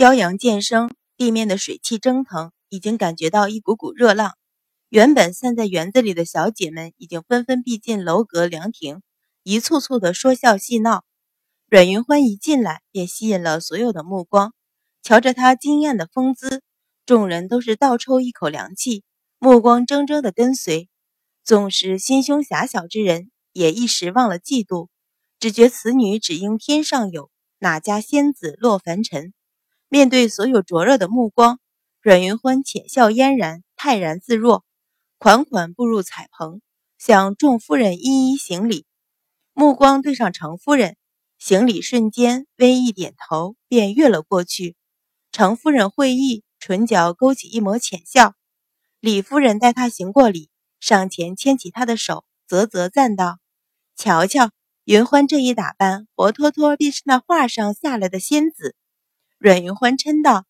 骄阳渐生，地面的水汽蒸腾，已经感觉到一股股热浪。原本散在园子里的小姐们，已经纷纷逼近楼阁凉亭，一簇簇的说笑戏闹。阮云欢一进来，便吸引了所有的目光。瞧着她惊艳的风姿，众人都是倒抽一口凉气，目光怔怔的跟随。纵使心胸狭小之人，也一时忘了嫉妒，只觉此女只应天上有，哪家仙子落凡尘。面对所有灼热的目光，阮云欢浅笑嫣然，泰然自若，款款步入彩棚，向众夫人一一行礼。目光对上程夫人，行礼瞬间微一点头，便越了过去。程夫人会意，唇角勾起一抹浅笑。李夫人待她行过礼，上前牵起她的手，啧啧赞道：“瞧瞧，云欢这一打扮，活脱脱便是那画上下来的仙子。”阮云欢嗔道：“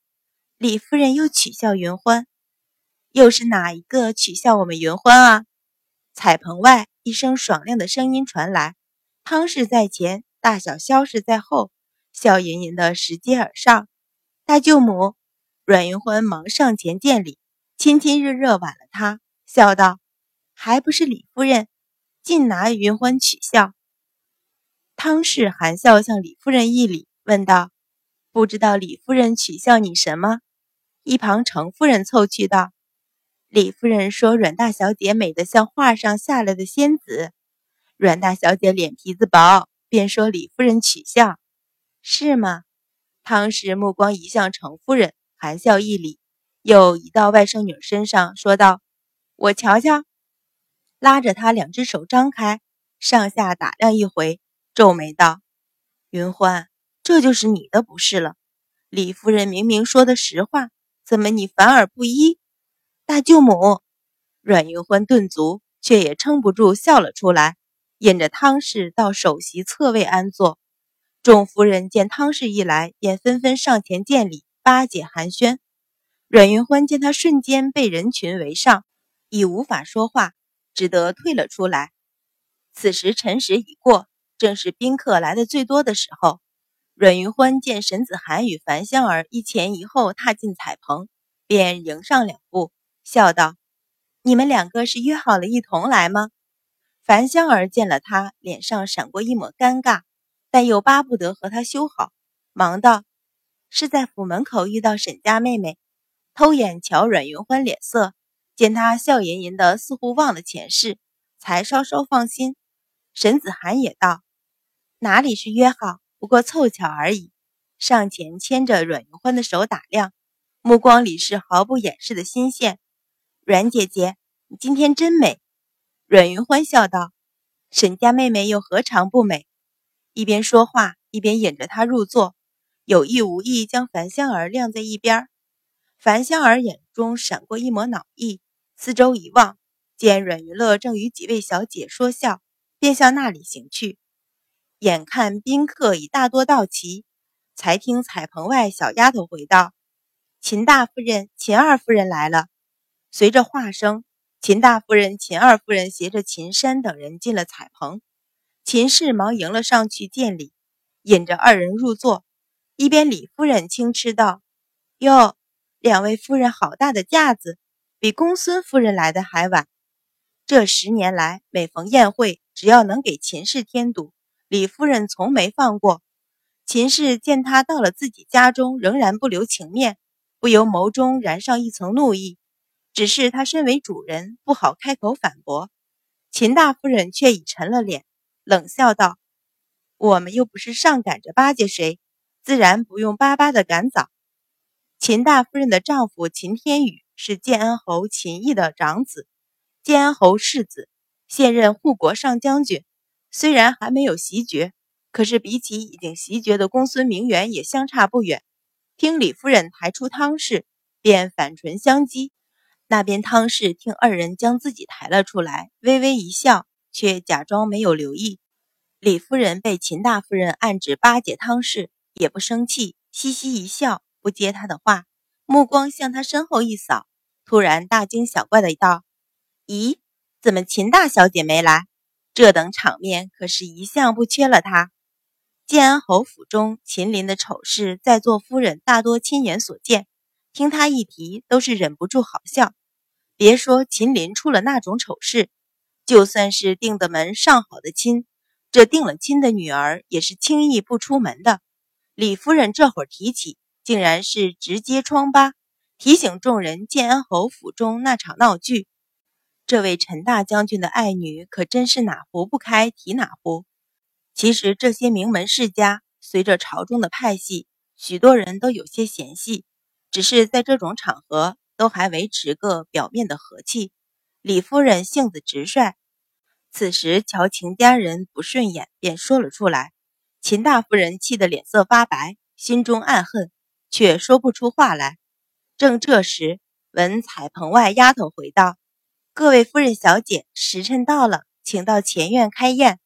李夫人又取笑云欢，又是哪一个取笑我们云欢啊？”彩棚外一声爽亮的声音传来：“汤氏在前，大小萧氏在后，笑吟吟的拾阶而上。”大舅母阮云欢忙上前见礼，亲亲热热挽了她，笑道：“还不是李夫人，尽拿云欢取笑。”汤氏含笑向李夫人一礼，问道。不知道李夫人取笑你什么？一旁程夫人凑趣道：“李夫人说阮大小姐美得像画上下来的仙子。”阮大小姐脸皮子薄，便说李夫人取笑，是吗？汤氏目光移向程夫人，含笑一礼，又移到外甥女身上，说道：“我瞧瞧。”拉着她两只手张开，上下打量一回，皱眉道：“云欢。”这就是你的不是了，李夫人明明说的实话，怎么你反而不依？大舅母，阮云欢顿足，却也撑不住笑了出来，引着汤氏到首席侧位安坐。众夫人见汤氏一来，便纷纷上前见礼，巴结寒暄。阮云欢见他瞬间被人群围上，已无法说话，只得退了出来。此时辰时已过，正是宾客来的最多的时候。阮云欢见沈子涵与樊香儿一前一后踏进彩棚，便迎上两步，笑道：“你们两个是约好了一同来吗？”樊香儿见了他，脸上闪过一抹尴尬，但又巴不得和他修好，忙道：“是在府门口遇到沈家妹妹，偷眼瞧阮云欢脸色，见他笑吟吟的，似乎忘了前事，才稍稍放心。”沈子涵也道：“哪里是约好？”不过凑巧而已，上前牵着阮云欢的手打量，目光里是毫不掩饰的新鲜。阮姐姐，你今天真美。阮云欢笑道：“沈家妹妹又何尝不美？”一边说话，一边引着她入座，有意无意将樊香儿晾在一边。樊香儿眼中闪过一抹恼意，四周一望，见阮云乐正与几位小姐说笑，便向那里行去。眼看宾客已大多到齐，才听彩棚外小丫头回道：“秦大夫人、秦二夫人来了。”随着话声，秦大夫人、秦二夫人携着秦山等人进了彩棚。秦氏忙迎了上去见礼，引着二人入座。一边李夫人轻嗤道：“哟，两位夫人好大的架子，比公孙夫人来的还晚。这十年来，每逢宴会，只要能给秦氏添堵。”李夫人从没放过秦氏，见他到了自己家中，仍然不留情面，不由眸中燃上一层怒意。只是他身为主人，不好开口反驳。秦大夫人却已沉了脸，冷笑道：“我们又不是上赶着巴结谁，自然不用巴巴的赶早。”秦大夫人的丈夫秦天宇是建安侯秦毅的长子，建安侯世子，现任护国上将军。虽然还没有袭爵，可是比起已经袭爵的公孙明远也相差不远。听李夫人抬出汤氏，便反唇相讥。那边汤氏听二人将自己抬了出来，微微一笑，却假装没有留意。李夫人被秦大夫人暗指巴结汤氏，也不生气，嘻嘻一笑，不接他的话，目光向他身后一扫，突然大惊小怪的道：“咦，怎么秦大小姐没来？”这等场面可是一向不缺了他。建安侯府中秦林的丑事，在座夫人大多亲眼所见，听他一提，都是忍不住好笑。别说秦林出了那种丑事，就算是定的门上好的亲，这定了亲的女儿也是轻易不出门的。李夫人这会儿提起，竟然是直接疮疤，提醒众人建安侯府中那场闹剧。这位陈大将军的爱女可真是哪壶不开提哪壶。其实这些名门世家，随着朝中的派系，许多人都有些嫌隙，只是在这种场合，都还维持个表面的和气。李夫人性子直率，此时瞧秦家人不顺眼，便说了出来。秦大夫人气得脸色发白，心中暗恨，却说不出话来。正这时，闻彩棚外丫头回道。各位夫人、小姐，时辰到了，请到前院开宴。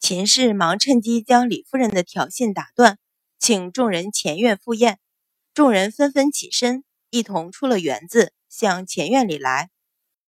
秦氏忙趁机将李夫人的挑衅打断，请众人前院赴宴。众人纷纷起身，一同出了园子，向前院里来。